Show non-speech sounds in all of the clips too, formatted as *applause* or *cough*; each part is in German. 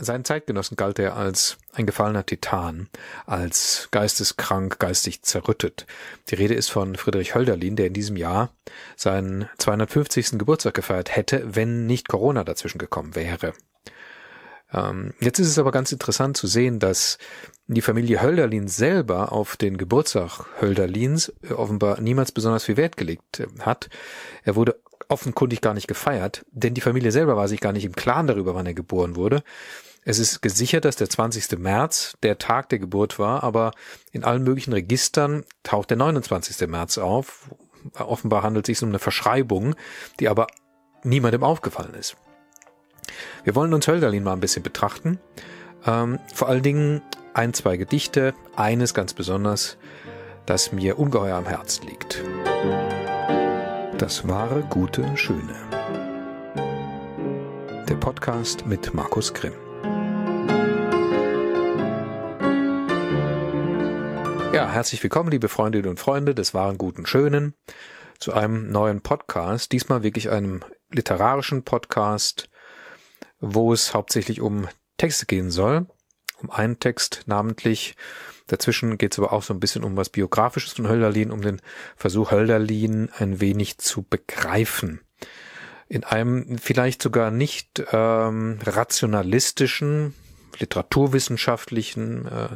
seinen Zeitgenossen galt er als ein gefallener Titan, als geisteskrank, geistig zerrüttet. Die Rede ist von Friedrich Hölderlin, der in diesem Jahr seinen 250. Geburtstag gefeiert hätte, wenn nicht Corona dazwischen gekommen wäre. Ähm, jetzt ist es aber ganz interessant zu sehen, dass die Familie Hölderlin selber auf den Geburtstag Hölderlins offenbar niemals besonders viel Wert gelegt hat. Er wurde offenkundig gar nicht gefeiert, denn die Familie selber war sich gar nicht im Klaren darüber, wann er geboren wurde. Es ist gesichert, dass der 20. März der Tag der Geburt war, aber in allen möglichen Registern taucht der 29. März auf. Offenbar handelt es sich um eine Verschreibung, die aber niemandem aufgefallen ist. Wir wollen uns Hölderlin mal ein bisschen betrachten. Ähm, vor allen Dingen ein, zwei Gedichte, eines ganz besonders, das mir ungeheuer am Herzen liegt. Das wahre, gute, schöne. Der Podcast mit Markus Grimm. Ja, herzlich willkommen, liebe Freundinnen und Freunde des wahren, guten, schönen, zu einem neuen Podcast. Diesmal wirklich einem literarischen Podcast, wo es hauptsächlich um Texte gehen soll. Um einen Text namentlich. Dazwischen geht es aber auch so ein bisschen um was Biografisches von Hölderlin, um den Versuch Hölderlin ein wenig zu begreifen. In einem vielleicht sogar nicht ähm, rationalistischen, literaturwissenschaftlichen, äh,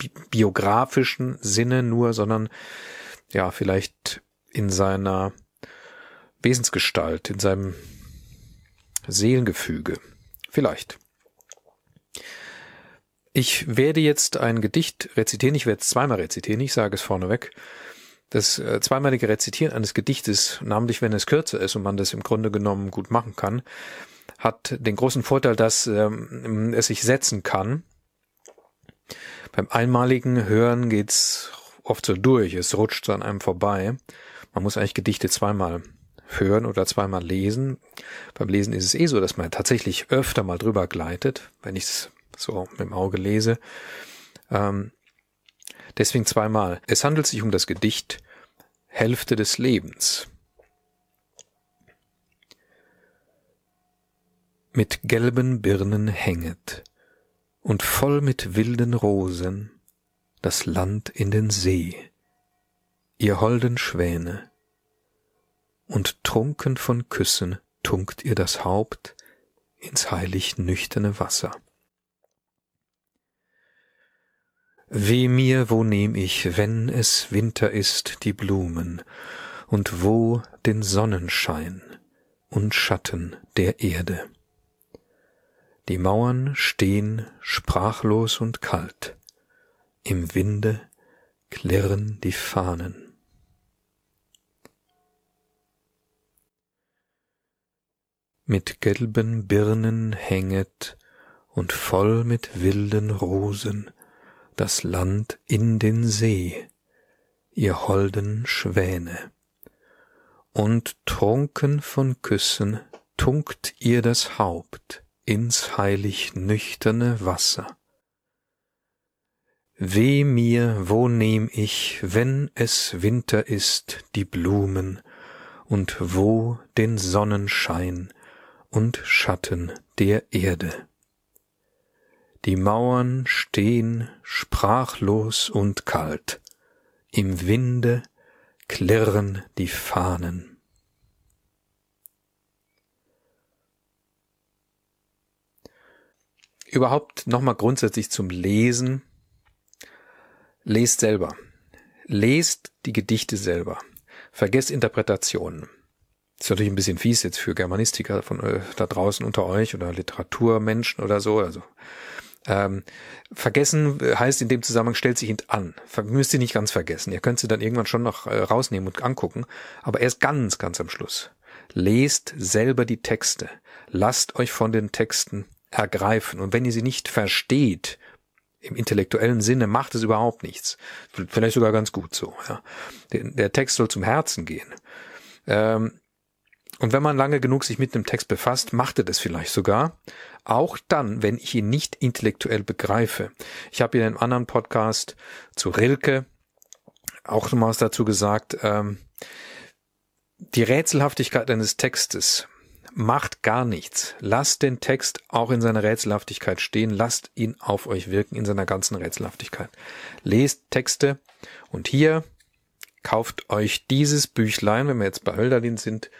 bi biografischen Sinne nur, sondern ja, vielleicht in seiner Wesensgestalt, in seinem Seelengefüge. Vielleicht. Ich werde jetzt ein Gedicht rezitieren. Ich werde es zweimal rezitieren. Ich sage es vorneweg. Das äh, zweimalige Rezitieren eines Gedichtes, namentlich wenn es kürzer ist und man das im Grunde genommen gut machen kann, hat den großen Vorteil, dass ähm, es sich setzen kann beim einmaligen Hören geht's oft so durch, es rutscht so an einem vorbei. Man muss eigentlich Gedichte zweimal hören oder zweimal lesen. Beim Lesen ist es eh so, dass man tatsächlich öfter mal drüber gleitet, wenn ich es so mit dem Auge lese. Ähm, deswegen zweimal. Es handelt sich um das Gedicht Hälfte des Lebens. Mit gelben Birnen hänget und voll mit wilden Rosen das Land in den See, ihr holden Schwäne, und trunken von Küssen tunkt ihr das Haupt ins heilig nüchterne Wasser. Weh mir, wo nehm ich, wenn es Winter ist, die Blumen, und wo den Sonnenschein und Schatten der Erde. Die Mauern stehen sprachlos und kalt, im Winde klirren die Fahnen. Mit gelben Birnen hänget und voll mit wilden Rosen das Land in den See, ihr holden Schwäne. Und trunken von Küssen tunkt ihr das Haupt ins heilig nüchterne Wasser. Weh mir, wo nehm ich, wenn es Winter ist, die Blumen, und wo den Sonnenschein und Schatten der Erde. Die Mauern stehn sprachlos und kalt, im Winde klirren die Fahnen. Überhaupt nochmal grundsätzlich zum Lesen. Lest selber. Lest die Gedichte selber. Vergesst Interpretationen. Das ist natürlich ein bisschen fies jetzt für Germanistiker von äh, da draußen unter euch oder Literaturmenschen oder so. Also ähm, vergessen heißt in dem Zusammenhang stellt sich an. Müsst ihr nicht ganz vergessen. Ihr könnt sie dann irgendwann schon noch äh, rausnehmen und angucken, aber erst ganz, ganz am Schluss. Lest selber die Texte. Lasst euch von den Texten ergreifen. Und wenn ihr sie nicht versteht, im intellektuellen Sinne macht es überhaupt nichts. Vielleicht sogar ganz gut so. Ja. Der, Text soll zum Herzen gehen. Ähm, und wenn man lange genug sich mit einem Text befasst, macht er das vielleicht sogar. Auch dann, wenn ich ihn nicht intellektuell begreife. Ich habe in einem anderen Podcast zu Rilke auch nochmals dazu gesagt, ähm, die Rätselhaftigkeit eines Textes macht gar nichts. Lasst den Text auch in seiner Rätselhaftigkeit stehen. Lasst ihn auf euch wirken in seiner ganzen Rätselhaftigkeit. Lest Texte und hier kauft euch dieses Büchlein, wenn wir jetzt bei Hölderlin sind,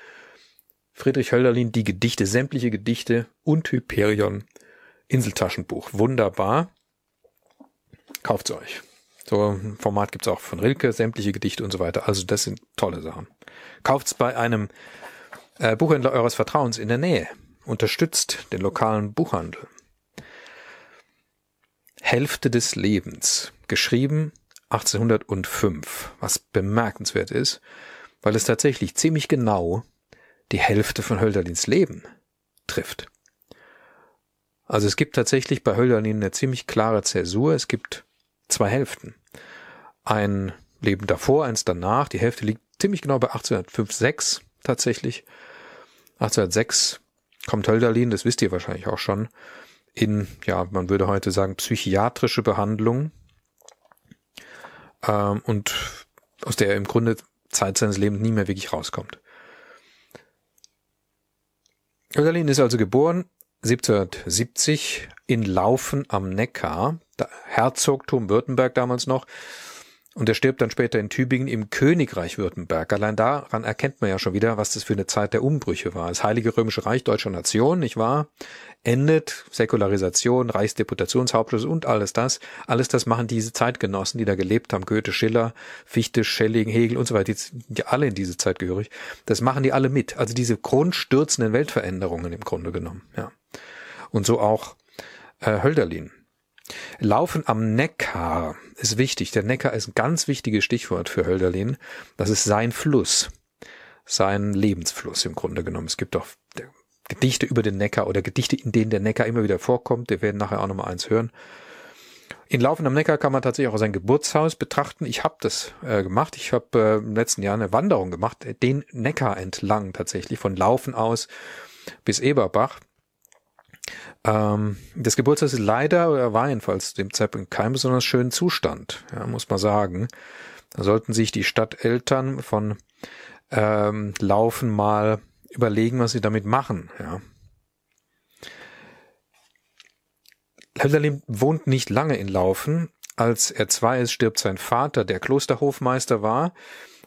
Friedrich Hölderlin, die Gedichte, sämtliche Gedichte und Hyperion Inseltaschenbuch. Wunderbar. Kauft's euch. So ein Format gibt's auch von Rilke, sämtliche Gedichte und so weiter. Also das sind tolle Sachen. Kauft's bei einem äh, Buchhändler eures Vertrauens in der Nähe. Unterstützt den lokalen Buchhandel. Hälfte des Lebens. Geschrieben 1805. Was bemerkenswert ist, weil es tatsächlich ziemlich genau die Hälfte von Hölderlins Leben trifft. Also es gibt tatsächlich bei Hölderlin eine ziemlich klare Zäsur. Es gibt zwei Hälften. Ein Leben davor, eins danach. Die Hälfte liegt ziemlich genau bei 1805, 6 tatsächlich. 1806 kommt Hölderlin, das wisst ihr wahrscheinlich auch schon, in, ja, man würde heute sagen, psychiatrische Behandlung. Ähm, und aus der er im Grunde Zeit seines Lebens nie mehr wirklich rauskommt. Hölderlin ist also geboren 1770 in Laufen am Neckar, Herzogtum Württemberg damals noch, und er stirbt dann später in Tübingen im Königreich Württemberg. Allein daran erkennt man ja schon wieder, was das für eine Zeit der Umbrüche war. Das Heilige Römische Reich deutscher Nation, nicht wahr? Endet, Säkularisation, Reichsdeputationshauptschluss und alles das. Alles das machen diese Zeitgenossen, die da gelebt haben. Goethe, Schiller, Fichte, Schelling, Hegel und so weiter, die sind ja alle in diese Zeit gehörig. Das machen die alle mit. Also diese grundstürzenden Weltveränderungen im Grunde genommen, ja. Und so auch äh, Hölderlin. Laufen am Neckar ist wichtig. Der Neckar ist ein ganz wichtiges Stichwort für Hölderlin. Das ist sein Fluss, sein Lebensfluss im Grunde genommen. Es gibt auch Gedichte über den Neckar oder Gedichte, in denen der Neckar immer wieder vorkommt. Wir werden nachher auch nochmal eins hören. In Laufen am Neckar kann man tatsächlich auch sein Geburtshaus betrachten. Ich habe das äh, gemacht. Ich habe äh, im letzten Jahr eine Wanderung gemacht, den Neckar entlang tatsächlich, von Laufen aus bis Eberbach. Ähm, das Geburtshaus ist leider, oder war jedenfalls dem Zeitpunkt kein besonders schönen Zustand, ja, muss man sagen. Da sollten sich die Stadteltern von ähm, Laufen mal überlegen, was sie damit machen. Ja. Hölderlin wohnt nicht lange in Laufen. Als er zwei ist, stirbt sein Vater, der Klosterhofmeister war,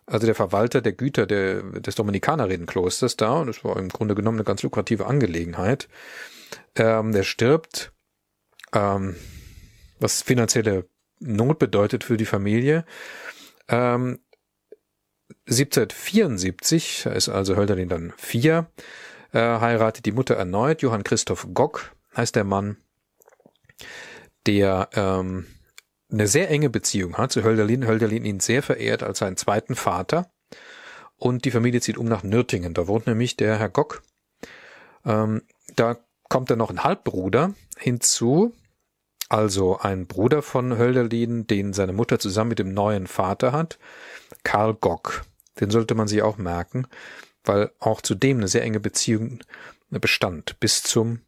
also der Verwalter der Güter der, des Dominikanerin-Klosters da. Und das war im Grunde genommen eine ganz lukrative Angelegenheit. Ähm, der stirbt, ähm, was finanzielle Not bedeutet für die Familie. Ähm, 1774, da ist also Hölderlin dann vier, äh, heiratet die Mutter erneut, Johann Christoph Gock heißt der Mann, der ähm, eine sehr enge Beziehung hat zu Hölderlin. Hölderlin ihn sehr verehrt als seinen zweiten Vater. Und die Familie zieht um nach Nürtingen. Da wohnt nämlich der Herr Gock. Ähm, da kommt dann noch ein Halbbruder hinzu, also ein Bruder von Hölderlin, den seine Mutter zusammen mit dem neuen Vater hat, Karl Gock. Den sollte man sich auch merken, weil auch zu dem eine sehr enge Beziehung bestand, bis zum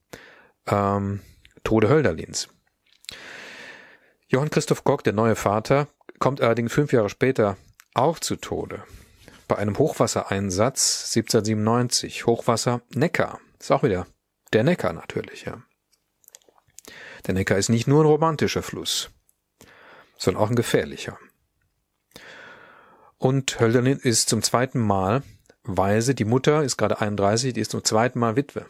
ähm, Tode Hölderlins. Johann Christoph Gock, der neue Vater, kommt allerdings fünf Jahre später auch zu Tode. Bei einem Hochwassereinsatz 1797, Hochwasser Neckar. Ist auch wieder der Neckar natürlich, ja. Der Neckar ist nicht nur ein romantischer Fluss, sondern auch ein gefährlicher. Und Hölderlin ist zum zweiten Mal Weise. Die Mutter ist gerade 31, die ist zum zweiten Mal Witwe.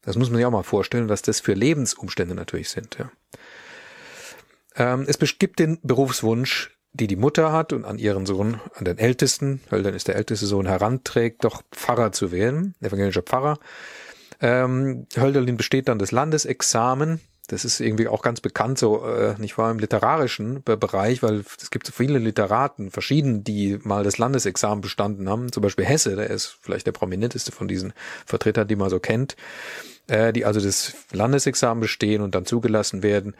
Das muss man sich auch mal vorstellen, was das für Lebensumstände natürlich sind. Ja. Ähm, es gibt den Berufswunsch, die die Mutter hat und an ihren Sohn, an den Ältesten, Hölderlin ist der älteste Sohn, heranträgt, doch Pfarrer zu werden, evangelischer Pfarrer. Ähm, Hölderlin besteht dann das Landesexamen. Das ist irgendwie auch ganz bekannt, so äh, nicht wahr im literarischen Bereich, weil es gibt so viele Literaten, verschieden, die mal das Landesexamen bestanden haben. Zum Beispiel Hesse, der ist vielleicht der prominenteste von diesen Vertretern, die man so kennt, äh, die also das Landesexamen bestehen und dann zugelassen werden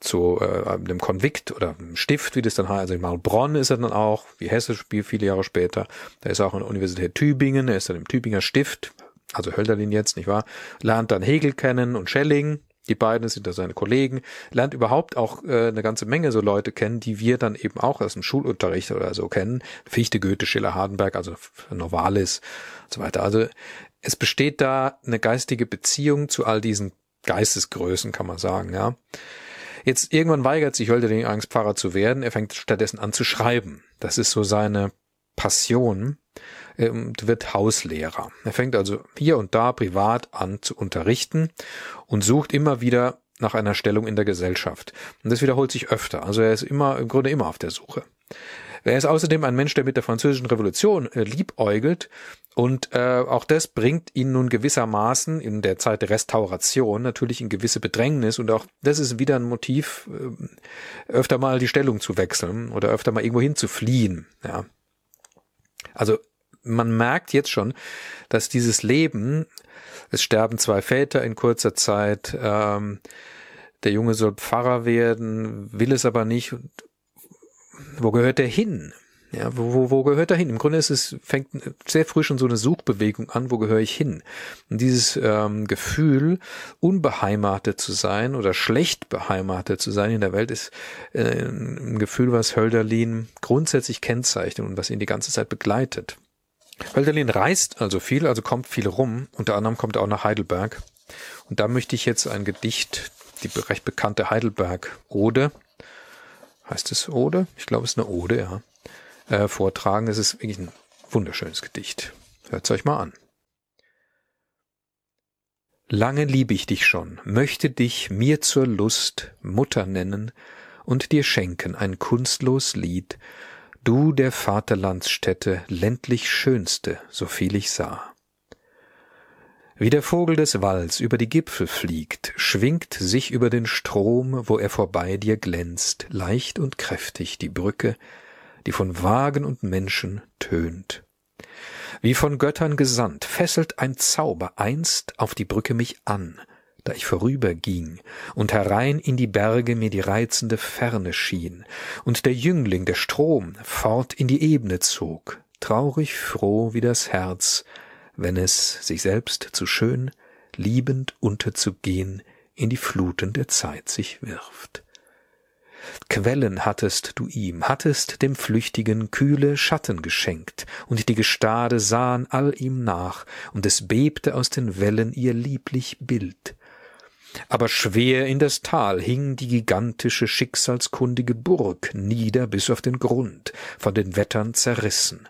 zu äh, einem Konvikt oder einem Stift, wie das dann heißt. Also in Malbronn ist er dann auch, wie Hesse spielt viele Jahre später. Da ist er auch an der Universität Tübingen, er ist dann im Tübinger Stift, also Hölderlin jetzt, nicht wahr, lernt dann Hegel kennen und Schelling, die beiden sind da seine Kollegen, lernt überhaupt auch äh, eine ganze Menge so Leute kennen, die wir dann eben auch aus dem Schulunterricht oder so kennen. Fichte, Goethe, Schiller, Hardenberg, also Novalis und so weiter. Also es besteht da eine geistige Beziehung zu all diesen Geistesgrößen, kann man sagen, ja. Jetzt irgendwann weigert sich Hölderlin eigentlich Pfarrer zu werden. Er fängt stattdessen an zu schreiben. Das ist so seine Passion und wird Hauslehrer. Er fängt also hier und da privat an zu unterrichten und sucht immer wieder nach einer Stellung in der Gesellschaft. Und das wiederholt sich öfter. Also er ist immer, im Grunde immer auf der Suche. Er ist außerdem ein Mensch, der mit der französischen Revolution äh, liebäugelt und äh, auch das bringt ihn nun gewissermaßen in der Zeit der Restauration natürlich in gewisse Bedrängnis und auch das ist wieder ein Motiv, äh, öfter mal die Stellung zu wechseln oder öfter mal irgendwo hin zu fliehen. Ja. Also man merkt jetzt schon, dass dieses Leben, es sterben zwei Väter in kurzer Zeit, ähm, der Junge soll Pfarrer werden, will es aber nicht. Wo gehört er hin? Ja, wo, wo, wo gehört er hin? Im Grunde ist es, fängt sehr früh schon so eine Suchbewegung an, wo gehöre ich hin? Und dieses ähm, Gefühl, unbeheimatet zu sein oder schlecht beheimatet zu sein in der Welt, ist äh, ein Gefühl, was Hölderlin grundsätzlich kennzeichnet und was ihn die ganze Zeit begleitet. Hölderlin reist also viel, also kommt viel rum. Unter anderem kommt er auch nach Heidelberg. Und da möchte ich jetzt ein Gedicht, die recht bekannte Heidelberg-Ode, heißt es Ode? Ich glaube, es ist eine Ode, ja, äh, vortragen. Es ist wirklich ein wunderschönes Gedicht. Hört's euch mal an. Lange lieb ich dich schon, möchte dich mir zur Lust Mutter nennen und dir schenken ein kunstlos Lied, du der Vaterlandsstätte ländlich schönste, so viel ich sah. Wie der Vogel des Walls über die Gipfel fliegt, schwingt sich über den Strom, wo er vorbei dir glänzt, leicht und kräftig die Brücke, die von Wagen und Menschen tönt. Wie von Göttern gesandt, fesselt ein Zauber einst auf die Brücke mich an, da ich vorüberging und herein in die Berge mir die reizende Ferne schien, und der Jüngling, der Strom, fort in die Ebene zog, traurig froh wie das Herz, wenn es, sich selbst zu schön, liebend unterzugehen, in die Fluten der Zeit sich wirft. Quellen hattest du ihm, hattest dem Flüchtigen kühle Schatten geschenkt, und die Gestade sahen all ihm nach, und es bebte aus den Wellen ihr lieblich Bild, aber schwer in das Tal hing die gigantische schicksalskundige Burg nieder bis auf den Grund, von den Wettern zerrissen,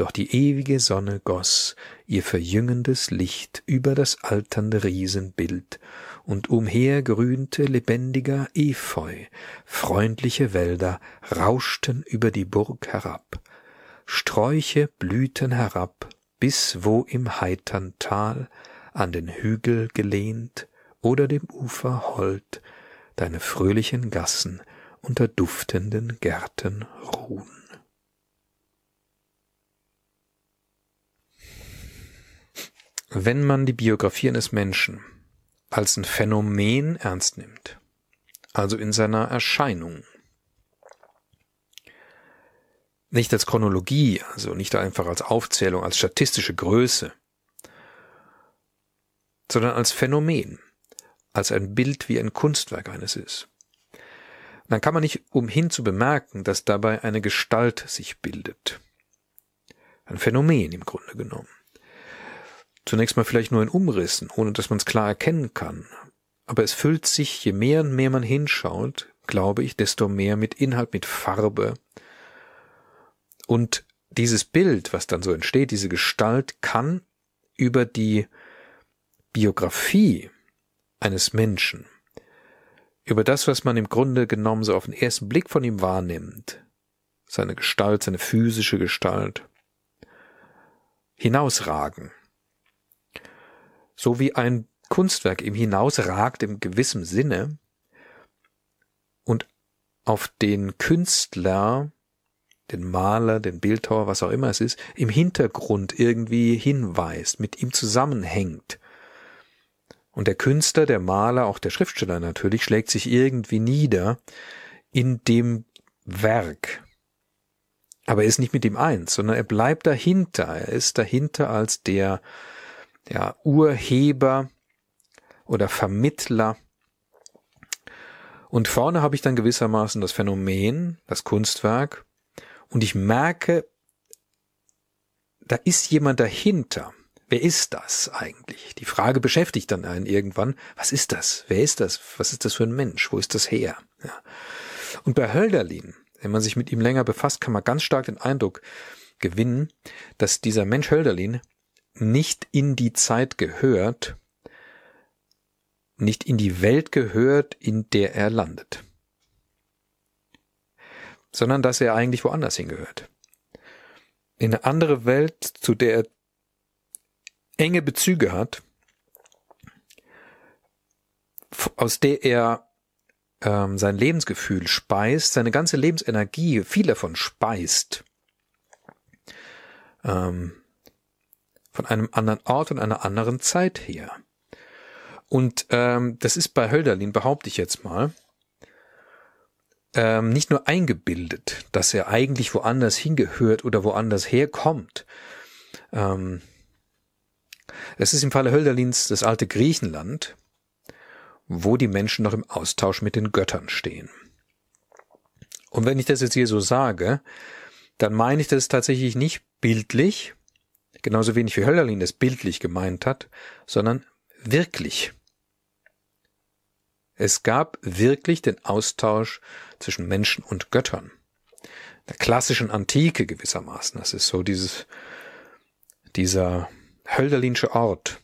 doch die ewige Sonne goss ihr verjüngendes Licht über das alternde Riesenbild, und umher grünte lebendiger Efeu, freundliche Wälder rauschten über die Burg herab, Sträuche blühten herab, bis wo im heitern Tal, an den Hügel gelehnt, oder dem Ufer hold deine fröhlichen Gassen unter duftenden Gärten ruhen. Wenn man die Biografie eines Menschen als ein Phänomen ernst nimmt, also in seiner Erscheinung, nicht als Chronologie, also nicht einfach als Aufzählung, als statistische Größe, sondern als Phänomen, als ein Bild wie ein Kunstwerk eines ist. dann kann man nicht umhin zu bemerken, dass dabei eine Gestalt sich bildet. Ein Phänomen im Grunde genommen. Zunächst mal vielleicht nur in Umrissen, ohne dass man es klar erkennen kann. Aber es füllt sich, je mehr und mehr man hinschaut, glaube ich, desto mehr mit Inhalt, mit Farbe. Und dieses Bild, was dann so entsteht, diese Gestalt, kann über die Biografie eines Menschen, über das, was man im Grunde genommen so auf den ersten Blick von ihm wahrnimmt, seine Gestalt, seine physische Gestalt, hinausragen. So wie ein Kunstwerk ihm hinausragt im gewissen Sinne und auf den Künstler, den Maler, den Bildhauer, was auch immer es ist, im Hintergrund irgendwie hinweist, mit ihm zusammenhängt, und der Künstler, der Maler, auch der Schriftsteller natürlich, schlägt sich irgendwie nieder in dem Werk. Aber er ist nicht mit ihm eins, sondern er bleibt dahinter. Er ist dahinter als der, der Urheber oder Vermittler. Und vorne habe ich dann gewissermaßen das Phänomen, das Kunstwerk. Und ich merke, da ist jemand dahinter wer ist das eigentlich? Die Frage beschäftigt dann einen irgendwann, was ist das? Wer ist das? Was ist das für ein Mensch? Wo ist das her? Ja. Und bei Hölderlin, wenn man sich mit ihm länger befasst, kann man ganz stark den Eindruck gewinnen, dass dieser Mensch Hölderlin nicht in die Zeit gehört, nicht in die Welt gehört, in der er landet, sondern dass er eigentlich woanders hingehört. In eine andere Welt, zu der er enge Bezüge hat, aus der er ähm, sein Lebensgefühl speist, seine ganze Lebensenergie, viel davon speist, ähm, von einem anderen Ort und einer anderen Zeit her. Und ähm, das ist bei Hölderlin, behaupte ich jetzt mal, ähm, nicht nur eingebildet, dass er eigentlich woanders hingehört oder woanders herkommt. Ähm, es ist im Falle Hölderlins das alte Griechenland, wo die Menschen noch im Austausch mit den Göttern stehen. Und wenn ich das jetzt hier so sage, dann meine ich das tatsächlich nicht bildlich, genauso wenig wie Hölderlin es bildlich gemeint hat, sondern wirklich. Es gab wirklich den Austausch zwischen Menschen und Göttern. Der klassischen Antike gewissermaßen. Das ist so dieses, dieser Hölderlinsche Ort.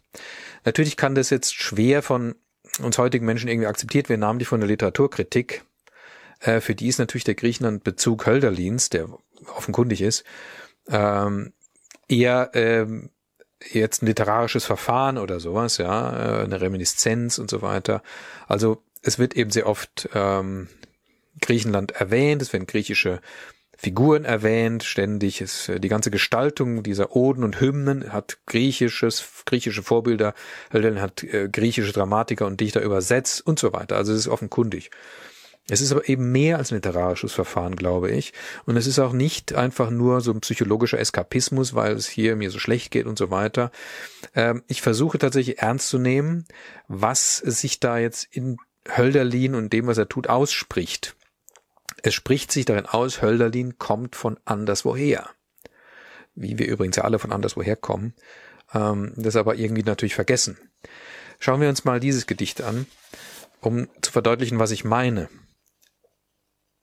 Natürlich kann das jetzt schwer von uns heutigen Menschen irgendwie akzeptiert werden, namentlich von der Literaturkritik. Äh, für die ist natürlich der Griechenland-Bezug Hölderlins, der offenkundig ist, ähm, eher ähm, jetzt ein literarisches Verfahren oder sowas, ja, äh, eine Reminiszenz und so weiter. Also es wird eben sehr oft ähm, Griechenland erwähnt, es werden griechische Figuren erwähnt, ständig ist äh, die ganze Gestaltung dieser Oden und Hymnen hat griechisches, griechische Vorbilder, hat äh, griechische Dramatiker und Dichter übersetzt und so weiter. Also es ist offenkundig. Es ist aber eben mehr als ein literarisches Verfahren, glaube ich. Und es ist auch nicht einfach nur so ein psychologischer Eskapismus, weil es hier mir so schlecht geht und so weiter. Ähm, ich versuche tatsächlich ernst zu nehmen, was sich da jetzt in Hölderlin und dem, was er tut, ausspricht. Es spricht sich darin aus, Hölderlin kommt von anderswoher. Wie wir übrigens ja alle von anderswoher kommen. Ähm, das aber irgendwie natürlich vergessen. Schauen wir uns mal dieses Gedicht an, um zu verdeutlichen, was ich meine.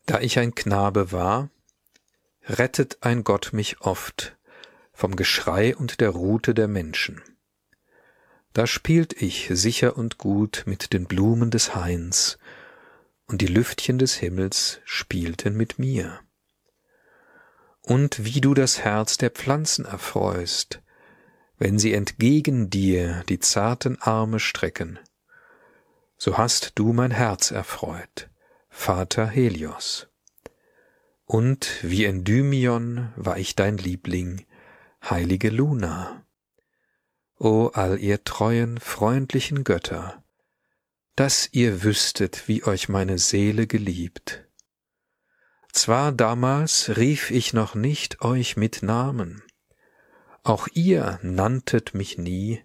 Da ich ein Knabe war, rettet ein Gott mich oft vom Geschrei und der Rute der Menschen. Da spielt ich sicher und gut mit den Blumen des Hains, und die Lüftchen des Himmels spielten mit mir. Und wie du das Herz der Pflanzen erfreust, wenn sie entgegen dir die zarten Arme strecken, so hast du mein Herz erfreut, Vater Helios. Und wie Endymion war ich dein Liebling, heilige Luna. O all ihr treuen, freundlichen Götter, dass ihr wüsstet, wie euch meine Seele geliebt. Zwar damals rief ich noch nicht euch mit Namen, auch ihr nanntet mich nie,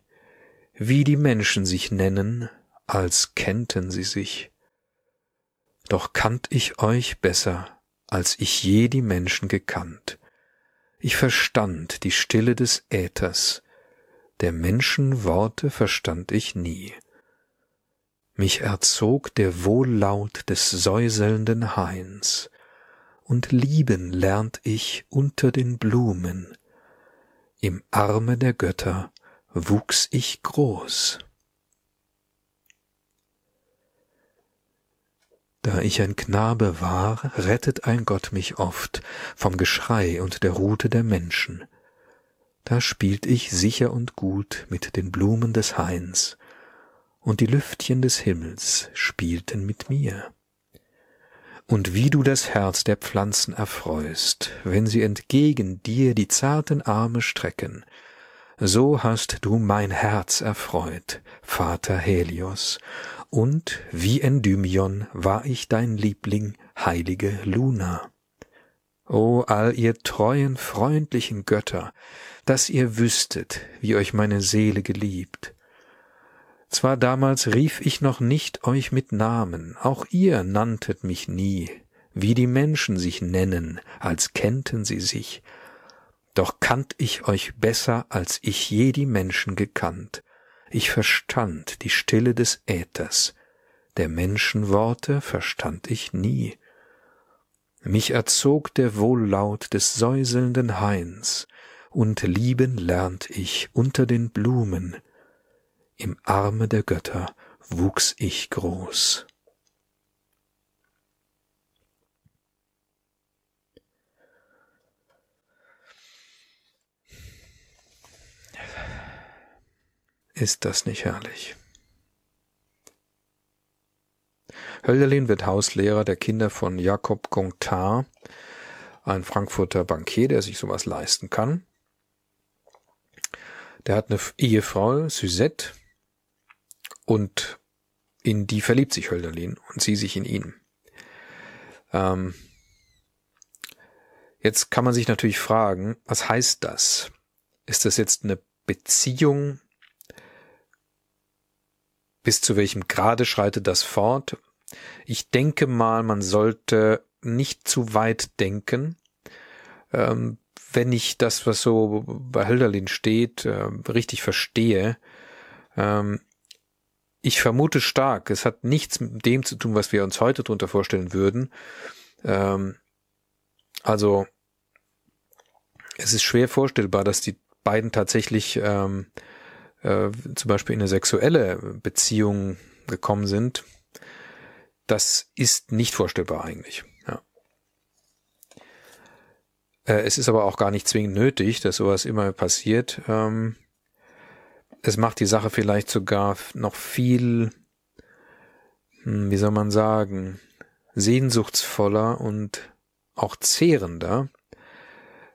wie die Menschen sich nennen, als kennten sie sich. Doch kannt ich euch besser, als ich je die Menschen gekannt. Ich verstand die Stille des Äthers, der Menschen Worte verstand ich nie. Mich erzog der Wohllaut des säuselnden Hains, und lieben lernt ich unter den Blumen, im Arme der Götter wuchs ich groß. Da ich ein Knabe war, rettet ein Gott mich oft vom Geschrei und der Rute der Menschen, da spielt ich sicher und gut mit den Blumen des Hains, und die Lüftchen des Himmels spielten mit mir. Und wie du das Herz der Pflanzen erfreust, wenn sie entgegen dir die zarten Arme strecken, so hast du mein Herz erfreut, Vater Helios, und wie Endymion war ich dein Liebling, heilige Luna. O all ihr treuen, freundlichen Götter, dass ihr wüsstet, wie euch meine Seele geliebt. Zwar damals rief ich noch nicht euch mit Namen, auch ihr nanntet mich nie, wie die Menschen sich nennen, als kennten sie sich. Doch kannt ich euch besser, als ich je die Menschen gekannt. Ich verstand die Stille des Äthers, der Menschen Worte verstand ich nie. Mich erzog der Wohllaut des säuselnden Hains, und lieben lernt ich unter den Blumen, im Arme der Götter wuchs ich groß. Ist das nicht herrlich? Hölderlin wird Hauslehrer der Kinder von Jakob Gontard, ein Frankfurter Bankier, der sich sowas leisten kann. Der hat eine Ehefrau, Suzette, und in die verliebt sich Hölderlin und sie sich in ihn. Ähm, jetzt kann man sich natürlich fragen, was heißt das? Ist das jetzt eine Beziehung? Bis zu welchem Grade schreitet das fort? Ich denke mal, man sollte nicht zu weit denken. Ähm, wenn ich das, was so bei Hölderlin steht, äh, richtig verstehe, ähm, ich vermute stark, es hat nichts mit dem zu tun, was wir uns heute darunter vorstellen würden. Ähm, also es ist schwer vorstellbar, dass die beiden tatsächlich ähm, äh, zum Beispiel in eine sexuelle Beziehung gekommen sind. Das ist nicht vorstellbar eigentlich. Ja. Äh, es ist aber auch gar nicht zwingend nötig, dass sowas immer passiert. Ähm, es macht die Sache vielleicht sogar noch viel, hm, wie soll man sagen, sehnsuchtsvoller und auch zehrender,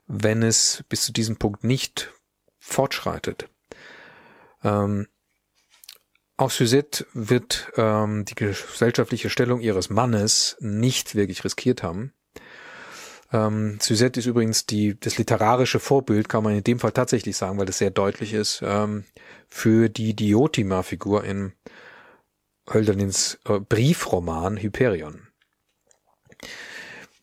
wenn es bis zu diesem Punkt nicht fortschreitet. Ähm, auch Suzette wird ähm, die gesellschaftliche Stellung ihres Mannes nicht wirklich riskiert haben. Ähm, Suzette ist übrigens die, das literarische Vorbild, kann man in dem Fall tatsächlich sagen, weil das sehr deutlich ist, ähm, für die Diotima-Figur in Hölderlins äh, Briefroman Hyperion.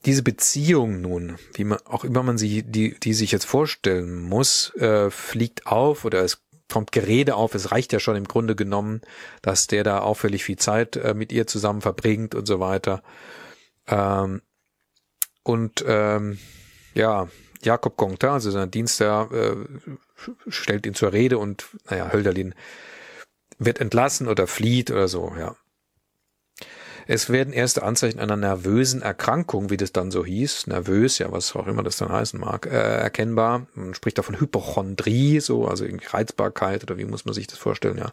Diese Beziehung nun, wie man auch immer man sie, die, die sich jetzt vorstellen muss, äh, fliegt auf oder es kommt Gerede auf. Es reicht ja schon im Grunde genommen, dass der da auffällig viel Zeit äh, mit ihr zusammen verbringt und so weiter. Ähm, und ähm, ja, Jakob Gongta, also sein Dienstherr, äh, stellt ihn zur Rede und naja, Hölderlin wird entlassen oder flieht oder so, ja. Es werden erste Anzeichen einer nervösen Erkrankung, wie das dann so hieß, nervös, ja, was auch immer das dann heißen mag, äh, erkennbar. Man spricht da von Hypochondrie, so, also irgendwie Reizbarkeit oder wie muss man sich das vorstellen, ja.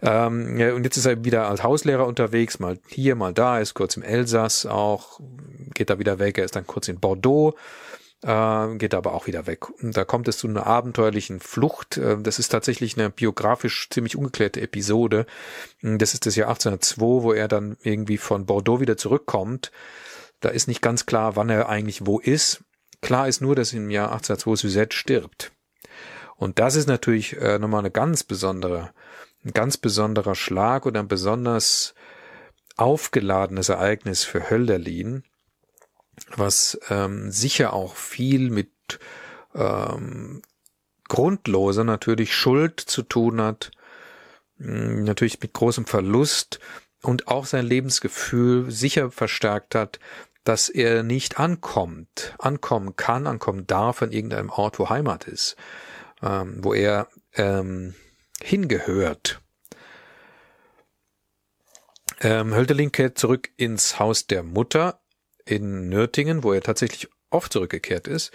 Ähm, ja und jetzt ist er wieder als Hauslehrer unterwegs, mal hier, mal da, ist kurz im Elsass auch, geht da wieder weg, er ist dann kurz in Bordeaux äh, geht aber auch wieder weg. Und da kommt es zu einer abenteuerlichen Flucht. Äh, das ist tatsächlich eine biografisch ziemlich ungeklärte Episode. Das ist das Jahr 1802, wo er dann irgendwie von Bordeaux wieder zurückkommt. Da ist nicht ganz klar, wann er eigentlich wo ist. Klar ist nur, dass im Jahr 1802 Suzette stirbt. Und das ist natürlich äh, nochmal eine ganz besondere, ein ganz besonderer Schlag oder ein besonders aufgeladenes Ereignis für Hölderlin was ähm, sicher auch viel mit ähm, grundloser natürlich Schuld zu tun hat, hm, natürlich mit großem Verlust und auch sein Lebensgefühl sicher verstärkt hat, dass er nicht ankommt, ankommen kann, ankommen darf an irgendeinem Ort, wo Heimat ist, ähm, wo er ähm, hingehört. Ähm, Hölderlin kehrt zurück ins Haus der Mutter, in Nürtingen, wo er tatsächlich oft zurückgekehrt ist,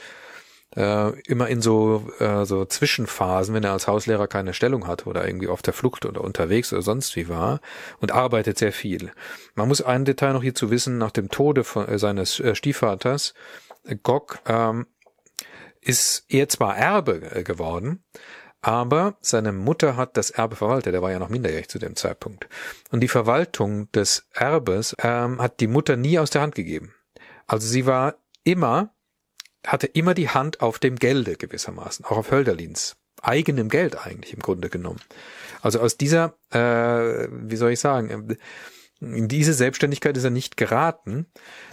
äh, immer in so, äh, so Zwischenphasen, wenn er als Hauslehrer keine Stellung hat oder irgendwie auf der Flucht oder unterwegs oder sonst wie war und arbeitet sehr viel. Man muss ein Detail noch hierzu wissen, nach dem Tode von, äh, seines äh, Stiefvaters, äh, Gog, ähm, ist er zwar Erbe äh, geworden, aber seine Mutter hat das Erbe verwaltet. Er war ja noch minderjährig zu dem Zeitpunkt. Und die Verwaltung des Erbes ähm, hat die Mutter nie aus der Hand gegeben. Also sie war immer, hatte immer die Hand auf dem Gelde gewissermaßen, auch auf Hölderlins eigenem Geld eigentlich im Grunde genommen. Also aus dieser, äh, wie soll ich sagen, in diese Selbstständigkeit ist er nicht geraten,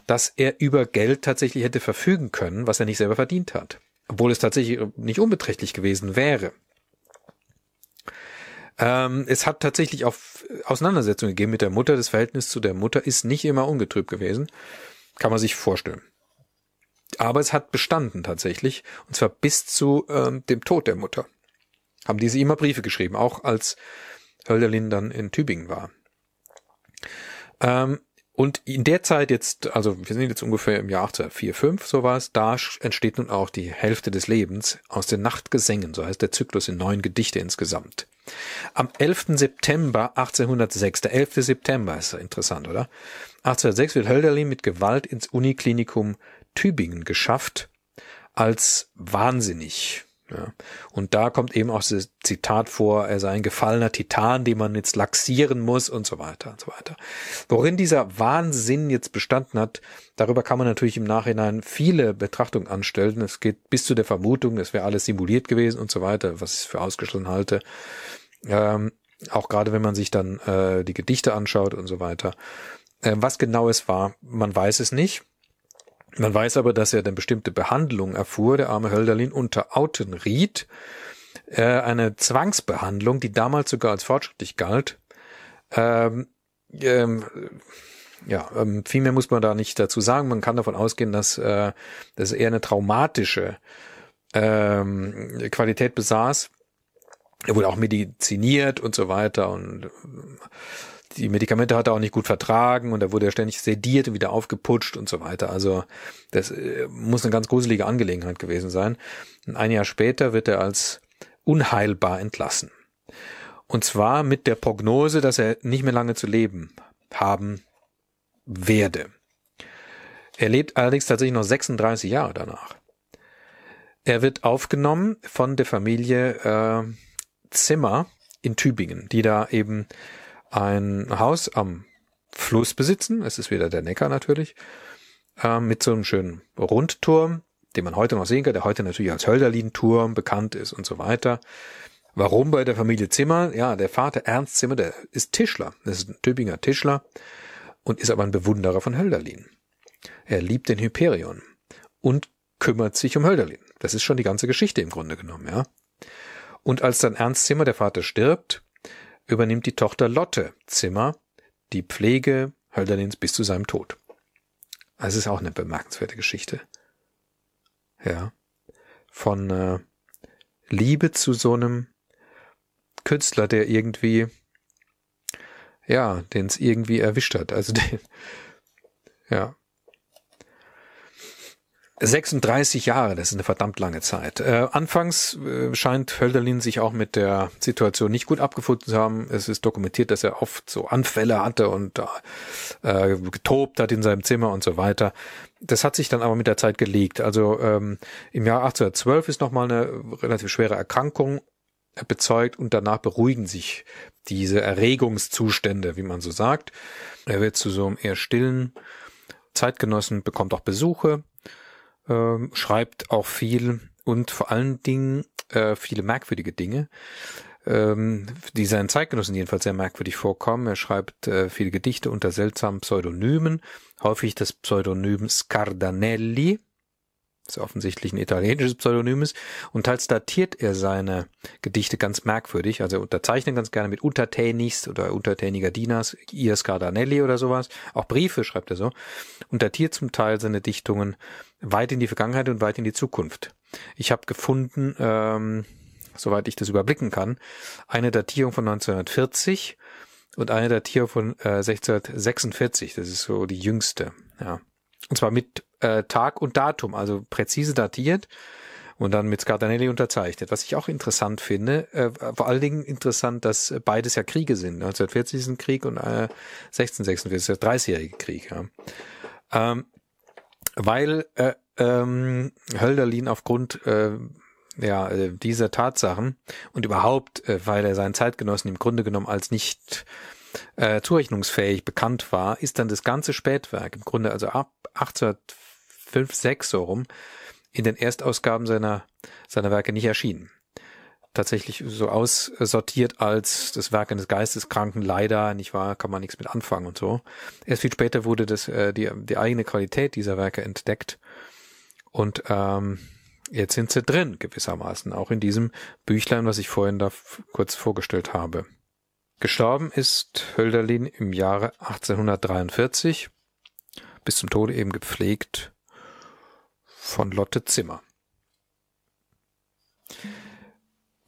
dass er über Geld tatsächlich hätte verfügen können, was er nicht selber verdient hat. obwohl es tatsächlich nicht unbeträchtlich gewesen wäre. Ähm, es hat tatsächlich auch Auseinandersetzungen gegeben mit der Mutter. Das Verhältnis zu der Mutter ist nicht immer ungetrübt gewesen. Kann man sich vorstellen. Aber es hat bestanden tatsächlich, und zwar bis zu ähm, dem Tod der Mutter. Haben diese immer Briefe geschrieben, auch als Hölderlin dann in Tübingen war. Ähm, und in der Zeit jetzt, also wir sind jetzt ungefähr im Jahr 1804, 5, so war es, da entsteht nun auch die Hälfte des Lebens aus den Nachtgesängen, so heißt der Zyklus in neun Gedichte insgesamt. Am 11. September 1806, der 11. September ist interessant, oder? 1806 wird Hölderlin mit Gewalt ins Uniklinikum Tübingen geschafft als wahnsinnig. Ja. Und da kommt eben auch das Zitat vor, er sei ein gefallener Titan, den man jetzt laxieren muss und so weiter und so weiter. Worin dieser Wahnsinn jetzt bestanden hat, darüber kann man natürlich im Nachhinein viele Betrachtungen anstellen. Es geht bis zu der Vermutung, es wäre alles simuliert gewesen und so weiter, was ich für ausgeschlossen halte. Ähm, auch gerade wenn man sich dann äh, die Gedichte anschaut und so weiter. Äh, was genau es war, man weiß es nicht. Man weiß aber, dass er eine bestimmte Behandlung erfuhr, der arme Hölderlin, unter Autenried, äh, eine Zwangsbehandlung, die damals sogar als fortschrittlich galt. Ähm, ähm, ja, ähm, viel mehr muss man da nicht dazu sagen. Man kann davon ausgehen, dass äh, das eher eine traumatische ähm, Qualität besaß. Er wurde auch mediziniert und so weiter und die Medikamente hat er auch nicht gut vertragen und da wurde er ständig sediert und wieder aufgeputscht und so weiter. Also das äh, muss eine ganz gruselige Angelegenheit gewesen sein. Und ein Jahr später wird er als unheilbar entlassen. Und zwar mit der Prognose, dass er nicht mehr lange zu leben haben werde. Er lebt allerdings tatsächlich noch 36 Jahre danach. Er wird aufgenommen von der Familie äh, Zimmer in Tübingen, die da eben ein Haus am Fluss besitzen. Es ist wieder der Neckar natürlich. Äh, mit so einem schönen Rundturm, den man heute noch sehen kann, der heute natürlich als Hölderlin-Turm bekannt ist und so weiter. Warum bei der Familie Zimmer? Ja, der Vater Ernst Zimmer, der ist Tischler. Das ist ein Tübinger Tischler und ist aber ein Bewunderer von Hölderlin. Er liebt den Hyperion und kümmert sich um Hölderlin. Das ist schon die ganze Geschichte im Grunde genommen, ja. Und als dann Ernst Zimmer, der Vater, stirbt, übernimmt die Tochter Lotte Zimmer die Pflege Hölderlins bis zu seinem Tod. Also ist auch eine bemerkenswerte Geschichte. Ja. Von äh, Liebe zu so einem Künstler, der irgendwie, ja, den es irgendwie erwischt hat. Also *laughs* den, ja, 36 Jahre, das ist eine verdammt lange Zeit. Äh, anfangs äh, scheint Hölderlin sich auch mit der Situation nicht gut abgefunden zu haben. Es ist dokumentiert, dass er oft so Anfälle hatte und äh, getobt hat in seinem Zimmer und so weiter. Das hat sich dann aber mit der Zeit gelegt. Also ähm, im Jahr 1812 ist nochmal eine relativ schwere Erkrankung bezeugt und danach beruhigen sich diese Erregungszustände, wie man so sagt. Er wird zu so einem eher stillen Zeitgenossen, bekommt auch Besuche ähm, schreibt auch viel und vor allen Dingen äh, viele merkwürdige Dinge, ähm, die seinen Zeitgenossen jedenfalls sehr merkwürdig vorkommen. Er schreibt äh, viele Gedichte unter seltsamen Pseudonymen, häufig das Pseudonym Scardanelli, das offensichtlich ein italienisches Pseudonym ist, und teils datiert er seine Gedichte ganz merkwürdig, also er unterzeichnet ganz gerne mit Untertänigst oder untertäniger Dieners, ihr Scardanelli oder sowas, auch Briefe schreibt er so, und datiert zum Teil seine Dichtungen weit in die Vergangenheit und weit in die Zukunft. Ich habe gefunden, ähm, soweit ich das überblicken kann, eine Datierung von 1940 und eine Datierung von äh, 1646. Das ist so die jüngste. Ja. Und zwar mit äh, Tag und Datum, also präzise datiert und dann mit Scardanelli unterzeichnet. Was ich auch interessant finde, äh, vor allen Dingen interessant, dass beides ja Kriege sind. 1940 ist ein Krieg und äh, 1646 ist der 30-jährige Krieg. Ja. Ähm, weil äh, ähm, Hölderlin aufgrund äh, ja, äh, dieser Tatsachen und überhaupt, äh, weil er seinen Zeitgenossen im Grunde genommen als nicht äh, zurechnungsfähig bekannt war, ist dann das ganze Spätwerk, im Grunde also ab 1805, 6 so rum, in den Erstausgaben seiner, seiner Werke nicht erschienen tatsächlich so aussortiert als das Werk eines Geisteskranken, leider, nicht wahr, kann man nichts mit anfangen und so. Erst viel später wurde das, äh, die, die eigene Qualität dieser Werke entdeckt und ähm, jetzt sind sie drin, gewissermaßen, auch in diesem Büchlein, was ich vorhin da kurz vorgestellt habe. Gestorben ist Hölderlin im Jahre 1843, bis zum Tode eben gepflegt von Lotte Zimmer.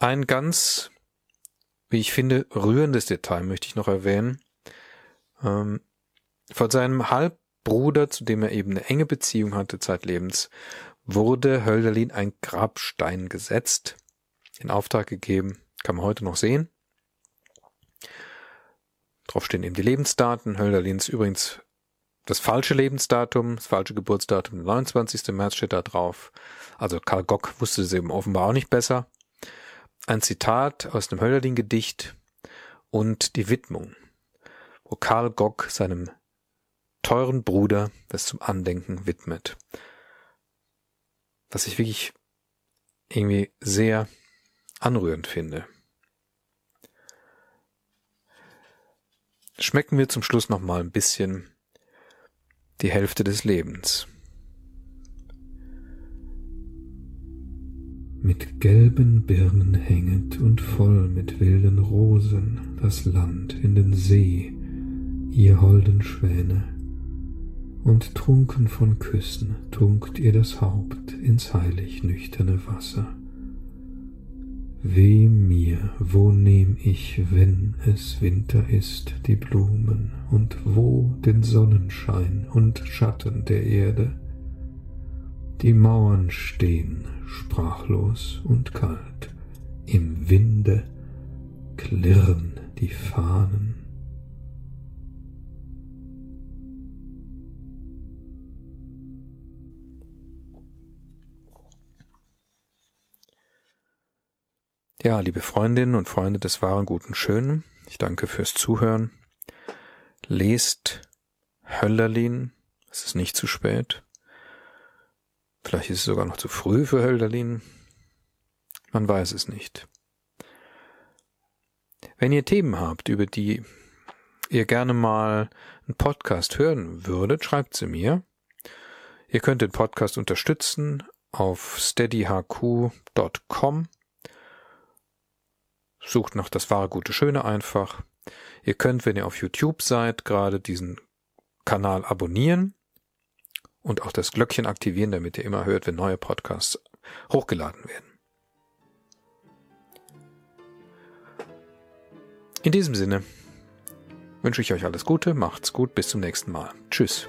Ein ganz, wie ich finde, rührendes Detail möchte ich noch erwähnen. Ähm, von seinem Halbbruder, zu dem er eben eine enge Beziehung hatte zeitlebens, wurde Hölderlin ein Grabstein gesetzt, in Auftrag gegeben, kann man heute noch sehen. Drauf stehen eben die Lebensdaten. Hölderlins übrigens das falsche Lebensdatum, das falsche Geburtsdatum, der 29. März steht da drauf. Also Karl Gock wusste es eben offenbar auch nicht besser. Ein Zitat aus dem Hölderlin-Gedicht und die Widmung, wo Karl Gock seinem teuren Bruder das zum Andenken widmet. Was ich wirklich irgendwie sehr anrührend finde. Schmecken wir zum Schluss noch mal ein bisschen die Hälfte des Lebens. Mit gelben Birnen hänget und voll mit wilden Rosen das Land in den See, ihr holden Schwäne, und trunken von Küssen tunkt ihr das Haupt ins heilig nüchterne Wasser. Weh mir, wo nehm ich, wenn es Winter ist, die Blumen, und wo den Sonnenschein und Schatten der Erde? Die Mauern stehen sprachlos und kalt, im Winde klirren die Fahnen. Ja, liebe Freundinnen und Freunde des wahren Guten Schönen, ich danke fürs Zuhören. Lest Hölderlin, es ist nicht zu spät. Vielleicht ist es sogar noch zu früh für Hölderlin. Man weiß es nicht. Wenn ihr Themen habt, über die ihr gerne mal einen Podcast hören würdet, schreibt sie mir. Ihr könnt den Podcast unterstützen auf steadyhq.com Sucht noch das wahre gute Schöne einfach. Ihr könnt, wenn ihr auf YouTube seid, gerade diesen Kanal abonnieren und auch das Glöckchen aktivieren, damit ihr immer hört, wenn neue Podcasts hochgeladen werden. In diesem Sinne wünsche ich euch alles Gute, macht's gut, bis zum nächsten Mal. Tschüss.